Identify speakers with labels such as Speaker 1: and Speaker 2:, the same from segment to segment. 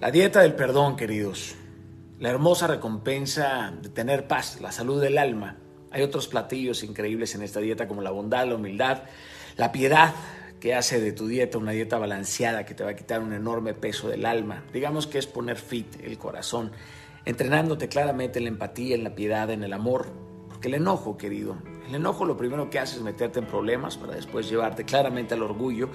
Speaker 1: La dieta del perdón, queridos. La hermosa recompensa de tener paz, la salud del alma. Hay otros platillos increíbles en esta dieta como la bondad, la humildad, la piedad que hace de tu dieta una dieta balanceada que te va a quitar un enorme peso del alma. Digamos que es poner fit el corazón, entrenándote claramente en la empatía, en la piedad, en el amor. Porque el enojo, querido, el enojo lo primero que hace es meterte en problemas para después llevarte claramente al orgullo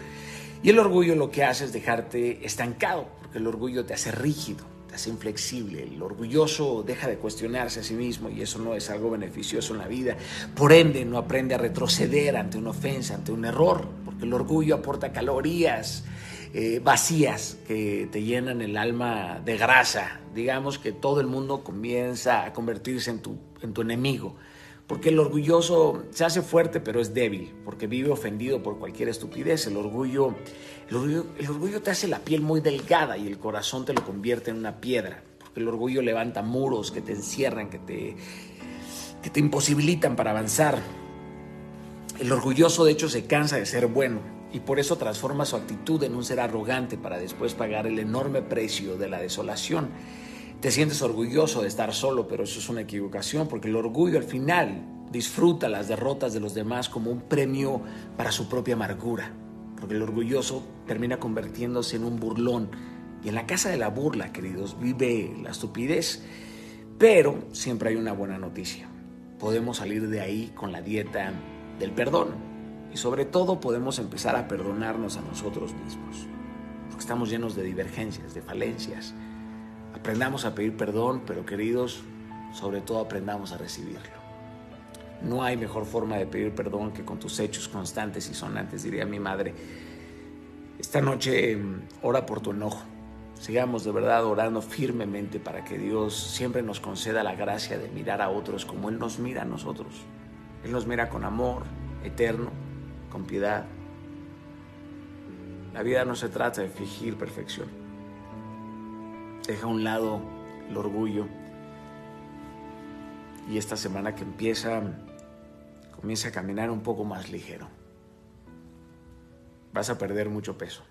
Speaker 1: y el orgullo lo que hace es dejarte estancado, porque el orgullo te hace rígido, te hace inflexible. El orgulloso deja de cuestionarse a sí mismo y eso no es algo beneficioso en la vida. Por ende, no aprende a retroceder ante una ofensa, ante un error, porque el orgullo aporta calorías. Eh, vacías que te llenan el alma de grasa. Digamos que todo el mundo comienza a convertirse en tu, en tu enemigo. Porque el orgulloso se hace fuerte pero es débil, porque vive ofendido por cualquier estupidez. El orgullo, el orgullo, te hace la piel muy delgada y el corazón te lo convierte en una piedra. Porque el orgullo levanta muros que te encierran, que te, que te imposibilitan para avanzar. El orgulloso de hecho se cansa de ser bueno y por eso transforma su actitud en un ser arrogante para después pagar el enorme precio de la desolación. Te sientes orgulloso de estar solo, pero eso es una equivocación, porque el orgullo al final disfruta las derrotas de los demás como un premio para su propia amargura, porque el orgulloso termina convirtiéndose en un burlón. Y en la casa de la burla, queridos, vive la estupidez, pero siempre hay una buena noticia. Podemos salir de ahí con la dieta del perdón y sobre todo podemos empezar a perdonarnos a nosotros mismos, porque estamos llenos de divergencias, de falencias Aprendamos a pedir perdón, pero queridos, sobre todo aprendamos a recibirlo. No hay mejor forma de pedir perdón que con tus hechos constantes y sonantes, diría mi madre. Esta noche em, ora por tu enojo. Sigamos de verdad orando firmemente para que Dios siempre nos conceda la gracia de mirar a otros como Él nos mira a nosotros. Él nos mira con amor eterno, con piedad. La vida no se trata de fingir perfección. Deja a un lado el orgullo. Y esta semana que empieza, comienza a caminar un poco más ligero. Vas a perder mucho peso.